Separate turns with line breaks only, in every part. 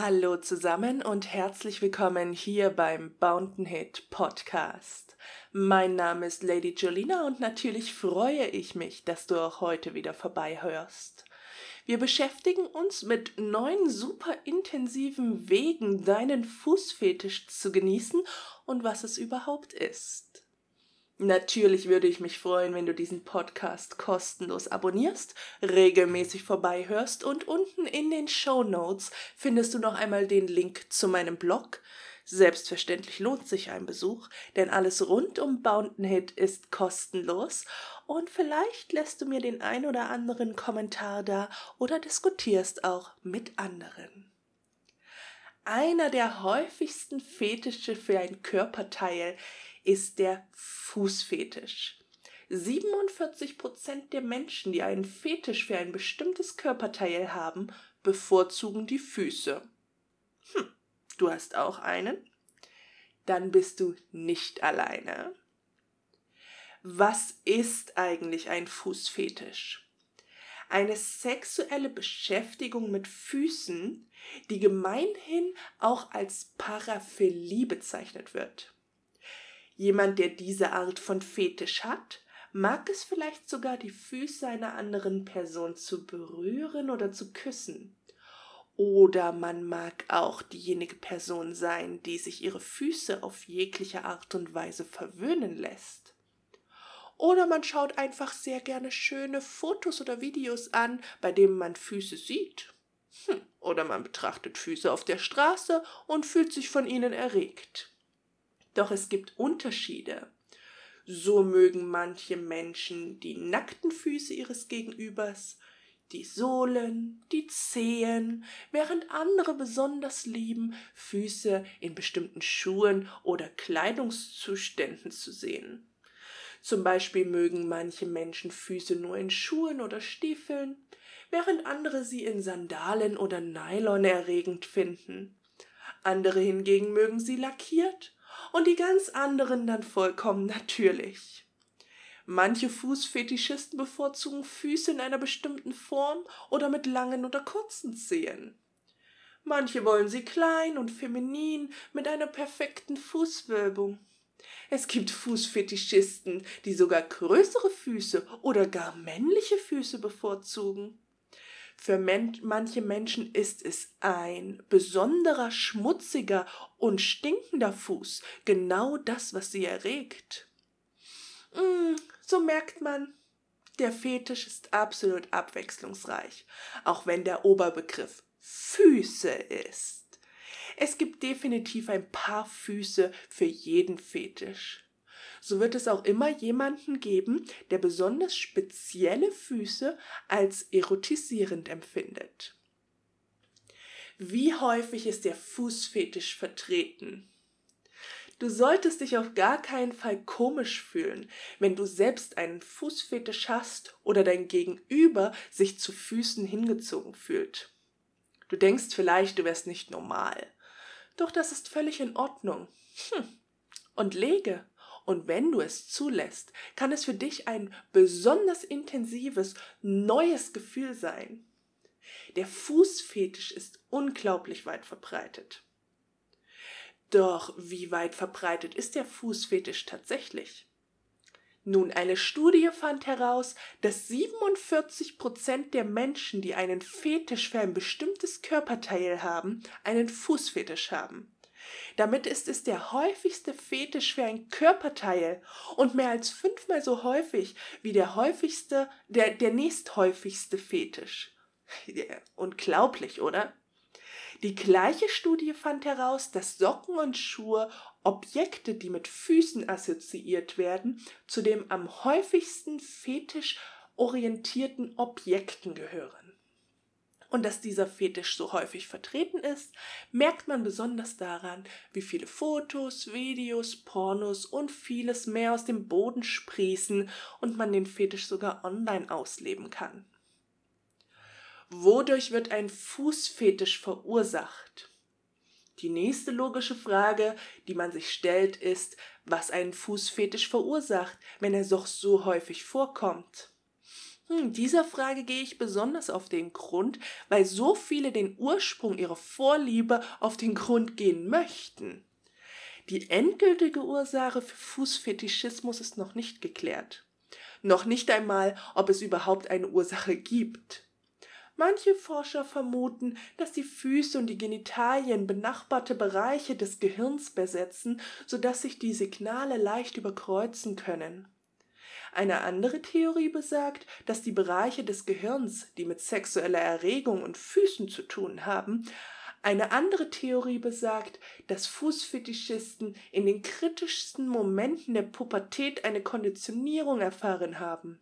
Hallo zusammen und herzlich willkommen hier beim Bountain Hit Podcast. Mein Name ist Lady Jolina und natürlich freue ich mich, dass du auch heute wieder vorbeihörst. Wir beschäftigen uns mit neun super intensiven Wegen, deinen Fußfetisch zu genießen und was es überhaupt ist. Natürlich würde ich mich freuen, wenn du diesen Podcast kostenlos abonnierst, regelmäßig vorbeihörst und unten in den Show Notes findest du noch einmal den Link zu meinem Blog. Selbstverständlich lohnt sich ein Besuch, denn alles rund um Bountain ist kostenlos und vielleicht lässt du mir den ein oder anderen Kommentar da oder diskutierst auch mit anderen. Einer der häufigsten Fetische für ein Körperteil ist der Fußfetisch. 47% der Menschen, die einen Fetisch für ein bestimmtes Körperteil haben, bevorzugen die Füße. Hm, du hast auch einen? Dann bist du nicht alleine. Was ist eigentlich ein Fußfetisch? Eine sexuelle Beschäftigung mit Füßen, die gemeinhin auch als Paraphilie bezeichnet wird. Jemand, der diese Art von Fetisch hat, mag es vielleicht sogar die Füße einer anderen Person zu berühren oder zu küssen. Oder man mag auch diejenige Person sein, die sich ihre Füße auf jegliche Art und Weise verwöhnen lässt. Oder man schaut einfach sehr gerne schöne Fotos oder Videos an, bei denen man Füße sieht. Hm. Oder man betrachtet Füße auf der Straße und fühlt sich von ihnen erregt. Doch es gibt Unterschiede. So mögen manche Menschen die nackten Füße ihres Gegenübers, die Sohlen, die Zehen, während andere besonders lieben, Füße in bestimmten Schuhen oder Kleidungszuständen zu sehen. Zum Beispiel mögen manche Menschen Füße nur in Schuhen oder Stiefeln, während andere sie in Sandalen oder Nylon erregend finden. Andere hingegen mögen sie lackiert und die ganz anderen dann vollkommen natürlich. Manche Fußfetischisten bevorzugen Füße in einer bestimmten Form oder mit langen oder kurzen Zehen. Manche wollen sie klein und feminin mit einer perfekten Fußwölbung. Es gibt Fußfetischisten, die sogar größere Füße oder gar männliche Füße bevorzugen. Für men manche Menschen ist es ein besonderer, schmutziger und stinkender Fuß genau das, was sie erregt. Mm, so merkt man, der Fetisch ist absolut abwechslungsreich, auch wenn der Oberbegriff Füße ist. Es gibt definitiv ein paar Füße für jeden Fetisch so wird es auch immer jemanden geben, der besonders spezielle Füße als erotisierend empfindet. Wie häufig ist der Fußfetisch vertreten? Du solltest dich auf gar keinen Fall komisch fühlen, wenn du selbst einen Fußfetisch hast oder dein Gegenüber sich zu Füßen hingezogen fühlt. Du denkst vielleicht, du wärst nicht normal. Doch das ist völlig in Ordnung. Hm. Und lege und wenn du es zulässt, kann es für dich ein besonders intensives, neues Gefühl sein. Der Fußfetisch ist unglaublich weit verbreitet. Doch wie weit verbreitet ist der Fußfetisch tatsächlich? Nun, eine Studie fand heraus, dass 47 Prozent der Menschen, die einen Fetisch für ein bestimmtes Körperteil haben, einen Fußfetisch haben. Damit ist es der häufigste Fetisch für ein Körperteil und mehr als fünfmal so häufig wie der häufigste, der, der nächsthäufigste Fetisch. Unglaublich, oder? Die gleiche Studie fand heraus, dass Socken und Schuhe Objekte, die mit Füßen assoziiert werden, zu den am häufigsten fetisch orientierten Objekten gehören und dass dieser Fetisch so häufig vertreten ist, merkt man besonders daran, wie viele Fotos, Videos, Pornos und vieles mehr aus dem Boden sprießen und man den Fetisch sogar online ausleben kann. Wodurch wird ein Fußfetisch verursacht? Die nächste logische Frage, die man sich stellt, ist, was einen Fußfetisch verursacht, wenn er doch so häufig vorkommt. Hm, dieser Frage gehe ich besonders auf den Grund, weil so viele den Ursprung ihrer Vorliebe auf den Grund gehen möchten. Die endgültige Ursache für Fußfetischismus ist noch nicht geklärt. Noch nicht einmal, ob es überhaupt eine Ursache gibt. Manche Forscher vermuten, dass die Füße und die Genitalien benachbarte Bereiche des Gehirns besetzen, so dass sich die Signale leicht überkreuzen können. Eine andere Theorie besagt, dass die Bereiche des Gehirns, die mit sexueller Erregung und Füßen zu tun haben, eine andere Theorie besagt, dass Fußfetischisten in den kritischsten Momenten der Pubertät eine Konditionierung erfahren haben.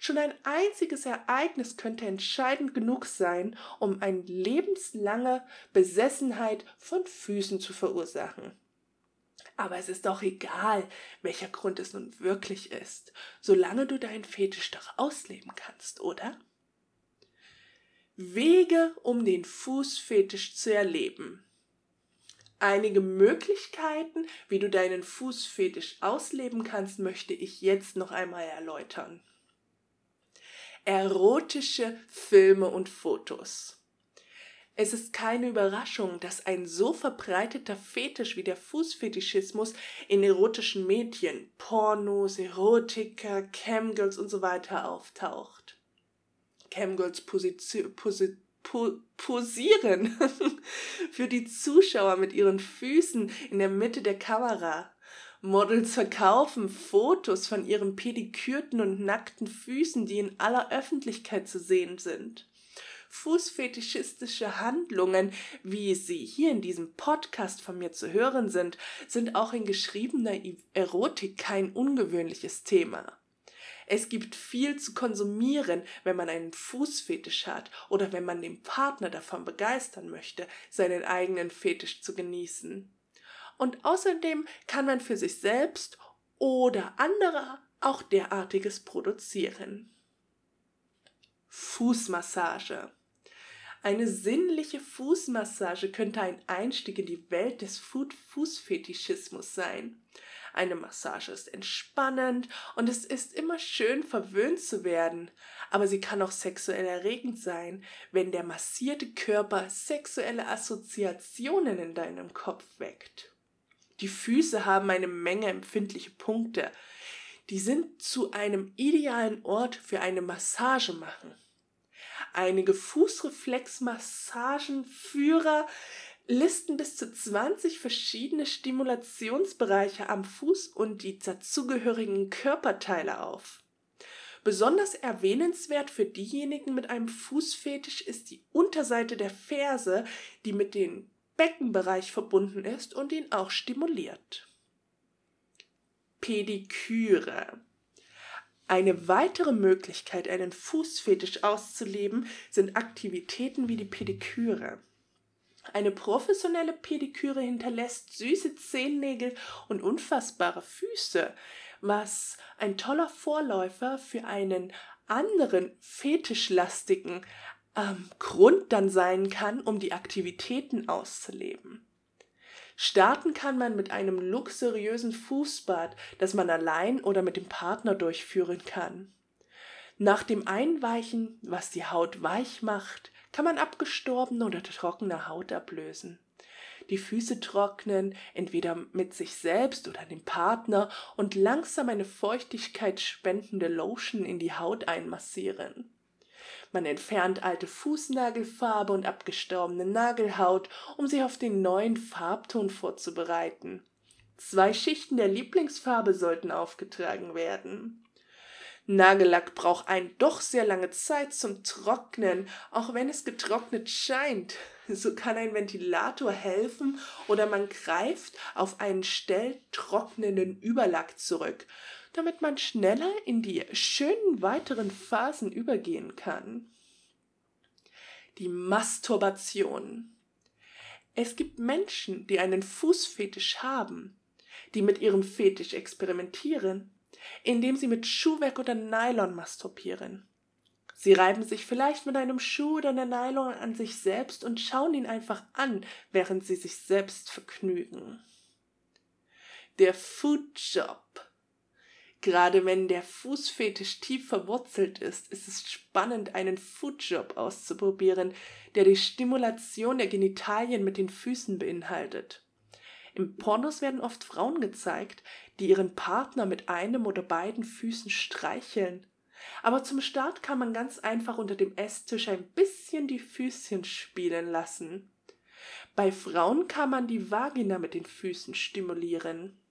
Schon ein einziges Ereignis könnte entscheidend genug sein, um eine lebenslange Besessenheit von Füßen zu verursachen. Aber es ist doch egal, welcher Grund es nun wirklich ist, solange du deinen Fetisch doch ausleben kannst, oder? Wege, um den Fußfetisch zu erleben. Einige Möglichkeiten, wie du deinen Fußfetisch ausleben kannst, möchte ich jetzt noch einmal erläutern. Erotische Filme und Fotos. Es ist keine Überraschung, dass ein so verbreiteter Fetisch wie der Fußfetischismus in erotischen Medien, Pornos, Erotika, Camgirls und so weiter auftaucht. Camgirls Position, Posi po posieren für die Zuschauer mit ihren Füßen in der Mitte der Kamera. Models verkaufen Fotos von ihren pedikürten und nackten Füßen, die in aller Öffentlichkeit zu sehen sind. Fußfetischistische Handlungen, wie sie hier in diesem Podcast von mir zu hören sind, sind auch in geschriebener Erotik kein ungewöhnliches Thema. Es gibt viel zu konsumieren, wenn man einen Fußfetisch hat oder wenn man den Partner davon begeistern möchte, seinen eigenen Fetisch zu genießen. Und außerdem kann man für sich selbst oder andere auch derartiges produzieren. Fußmassage eine sinnliche Fußmassage könnte ein Einstieg in die Welt des Fußfetischismus sein. Eine Massage ist entspannend und es ist immer schön verwöhnt zu werden, aber sie kann auch sexuell erregend sein, wenn der massierte Körper sexuelle Assoziationen in deinem Kopf weckt. Die Füße haben eine Menge empfindliche Punkte. Die sind zu einem idealen Ort für eine Massage machen. Einige Fußreflexmassagenführer listen bis zu 20 verschiedene Stimulationsbereiche am Fuß und die dazugehörigen Körperteile auf. Besonders erwähnenswert für diejenigen mit einem Fußfetisch ist die Unterseite der Ferse, die mit dem Beckenbereich verbunden ist und ihn auch stimuliert. Pediküre eine weitere Möglichkeit, einen Fußfetisch auszuleben, sind Aktivitäten wie die Pediküre. Eine professionelle Pediküre hinterlässt süße Zehennägel und unfassbare Füße, was ein toller Vorläufer für einen anderen fetischlastigen ähm, Grund dann sein kann, um die Aktivitäten auszuleben. Starten kann man mit einem luxuriösen Fußbad, das man allein oder mit dem Partner durchführen kann. Nach dem Einweichen, was die Haut weich macht, kann man abgestorbene oder trockene Haut ablösen. Die Füße trocknen, entweder mit sich selbst oder dem Partner und langsam eine Feuchtigkeit spendende Lotion in die Haut einmassieren. Man entfernt alte Fußnagelfarbe und abgestorbene Nagelhaut, um sie auf den neuen Farbton vorzubereiten. Zwei Schichten der Lieblingsfarbe sollten aufgetragen werden. Nagellack braucht ein doch sehr lange Zeit zum Trocknen, auch wenn es getrocknet scheint. So kann ein Ventilator helfen oder man greift auf einen stelltrocknenden Überlack zurück damit man schneller in die schönen weiteren Phasen übergehen kann. Die Masturbation. Es gibt Menschen, die einen Fußfetisch haben, die mit ihrem Fetisch experimentieren, indem sie mit Schuhwerk oder Nylon masturbieren. Sie reiben sich vielleicht mit einem Schuh oder einer Nylon an sich selbst und schauen ihn einfach an, während sie sich selbst vergnügen. Der Foodjob Gerade wenn der Fußfetisch tief verwurzelt ist, ist es spannend, einen Foodjob auszuprobieren, der die Stimulation der Genitalien mit den Füßen beinhaltet. Im Pornos werden oft Frauen gezeigt, die ihren Partner mit einem oder beiden Füßen streicheln. Aber zum Start kann man ganz einfach unter dem Esstisch ein bisschen die Füßchen spielen lassen. Bei Frauen kann man die Vagina mit den Füßen stimulieren.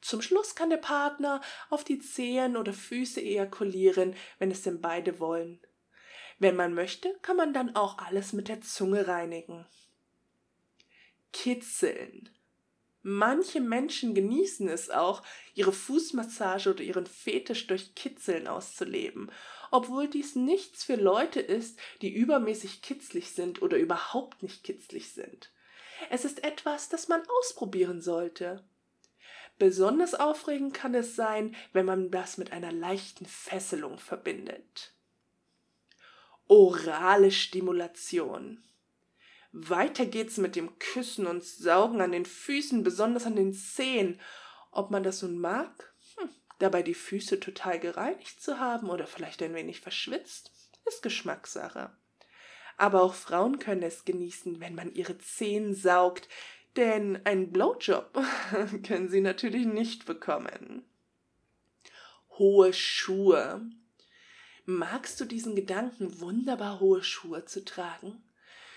Zum Schluss kann der Partner auf die Zehen oder Füße ejakulieren, wenn es denn beide wollen. Wenn man möchte, kann man dann auch alles mit der Zunge reinigen. Kitzeln. Manche Menschen genießen es auch, ihre Fußmassage oder ihren Fetisch durch Kitzeln auszuleben, obwohl dies nichts für Leute ist, die übermäßig kitzlig sind oder überhaupt nicht kitzlig sind. Es ist etwas, das man ausprobieren sollte. Besonders aufregend kann es sein, wenn man das mit einer leichten Fesselung verbindet. Orale Stimulation. Weiter geht's mit dem Küssen und Saugen an den Füßen, besonders an den Zehen. Ob man das nun mag, hm, dabei die Füße total gereinigt zu haben oder vielleicht ein wenig verschwitzt, ist Geschmackssache. Aber auch Frauen können es genießen, wenn man ihre Zehen saugt, denn einen Blowjob können sie natürlich nicht bekommen. Hohe Schuhe. Magst du diesen Gedanken, wunderbar hohe Schuhe zu tragen?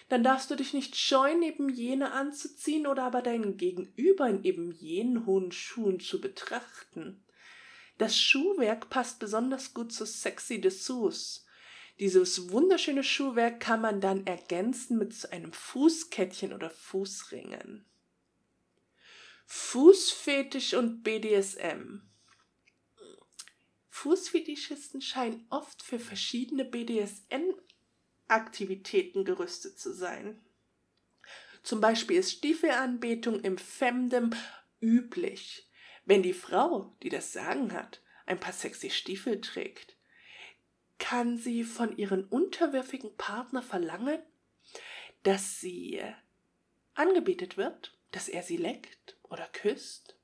Dann darfst du dich nicht scheuen, eben jene anzuziehen oder aber deinen Gegenüber in eben jenen hohen Schuhen zu betrachten. Das Schuhwerk passt besonders gut zu sexy Dessous. Dieses wunderschöne Schuhwerk kann man dann ergänzen mit einem Fußkettchen oder Fußringen. Fußfetisch und BDSM. Fußfetischisten scheinen oft für verschiedene BDSM-Aktivitäten gerüstet zu sein. Zum Beispiel ist Stiefelanbetung im Femdem üblich. Wenn die Frau, die das Sagen hat, ein paar sexy Stiefel trägt, kann sie von ihrem unterwürfigen Partner verlangen, dass sie angebetet wird, dass er sie leckt oder küsst.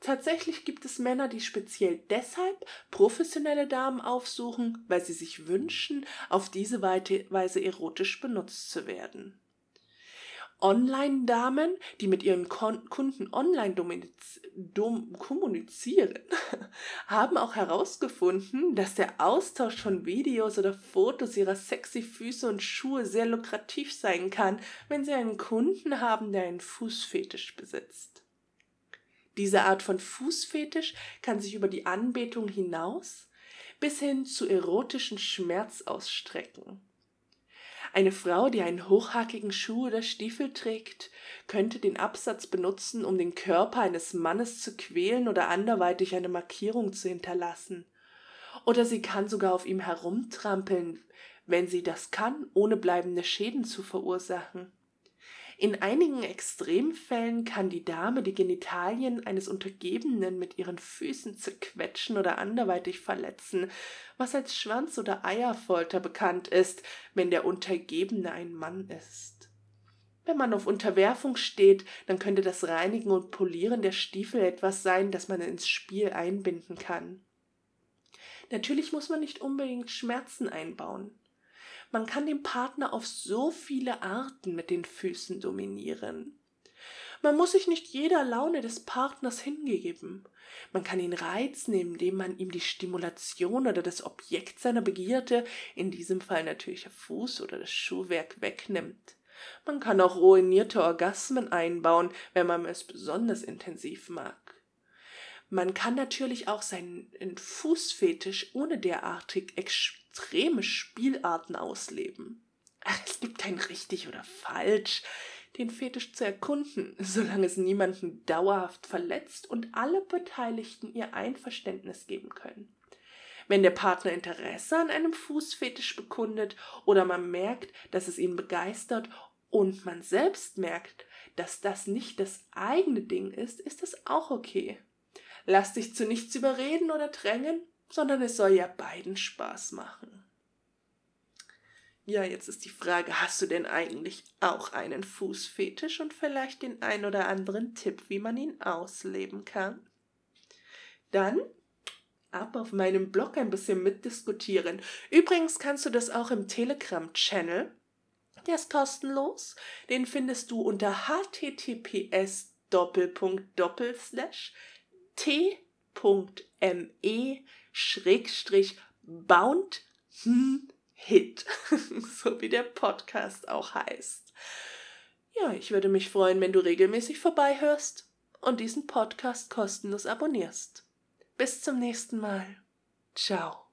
Tatsächlich gibt es Männer, die speziell deshalb professionelle Damen aufsuchen, weil sie sich wünschen, auf diese Weise erotisch benutzt zu werden. Online-Damen, die mit ihren Kon Kunden online kommunizieren, haben auch herausgefunden, dass der Austausch von Videos oder Fotos ihrer sexy Füße und Schuhe sehr lukrativ sein kann, wenn sie einen Kunden haben, der einen Fußfetisch besitzt. Diese Art von Fußfetisch kann sich über die Anbetung hinaus bis hin zu erotischen Schmerz ausstrecken. Eine Frau, die einen hochhackigen Schuh oder Stiefel trägt, könnte den Absatz benutzen, um den Körper eines Mannes zu quälen oder anderweitig eine Markierung zu hinterlassen. Oder sie kann sogar auf ihm herumtrampeln, wenn sie das kann, ohne bleibende Schäden zu verursachen. In einigen Extremfällen kann die Dame die Genitalien eines Untergebenen mit ihren Füßen zerquetschen oder anderweitig verletzen, was als Schwanz- oder Eierfolter bekannt ist, wenn der Untergebene ein Mann ist. Wenn man auf Unterwerfung steht, dann könnte das Reinigen und Polieren der Stiefel etwas sein, das man ins Spiel einbinden kann. Natürlich muss man nicht unbedingt Schmerzen einbauen. Man kann den Partner auf so viele Arten mit den Füßen dominieren. Man muss sich nicht jeder Laune des Partners hingeben. Man kann ihn reizen, indem man ihm die Stimulation oder das Objekt seiner Begierde, in diesem Fall natürlich der Fuß oder das Schuhwerk, wegnimmt. Man kann auch ruinierte Orgasmen einbauen, wenn man es besonders intensiv mag. Man kann natürlich auch seinen Fußfetisch ohne derartig extreme Spielarten ausleben. Es gibt kein richtig oder falsch, den Fetisch zu erkunden, solange es niemanden dauerhaft verletzt und alle Beteiligten ihr Einverständnis geben können. Wenn der Partner Interesse an einem Fußfetisch bekundet oder man merkt, dass es ihn begeistert und man selbst merkt, dass das nicht das eigene Ding ist, ist das auch okay. Lass dich zu nichts überreden oder drängen, sondern es soll ja beiden Spaß machen. Ja, jetzt ist die Frage, hast du denn eigentlich auch einen Fußfetisch und vielleicht den ein oder anderen Tipp, wie man ihn ausleben kann? Dann ab auf meinem Blog ein bisschen mitdiskutieren. Übrigens kannst du das auch im Telegram-Channel. Der ist kostenlos. Den findest du unter https t.me schrägstrich bound hit, so wie der Podcast auch heißt. Ja, ich würde mich freuen, wenn du regelmäßig vorbeihörst und diesen Podcast kostenlos abonnierst. Bis zum nächsten Mal. Ciao.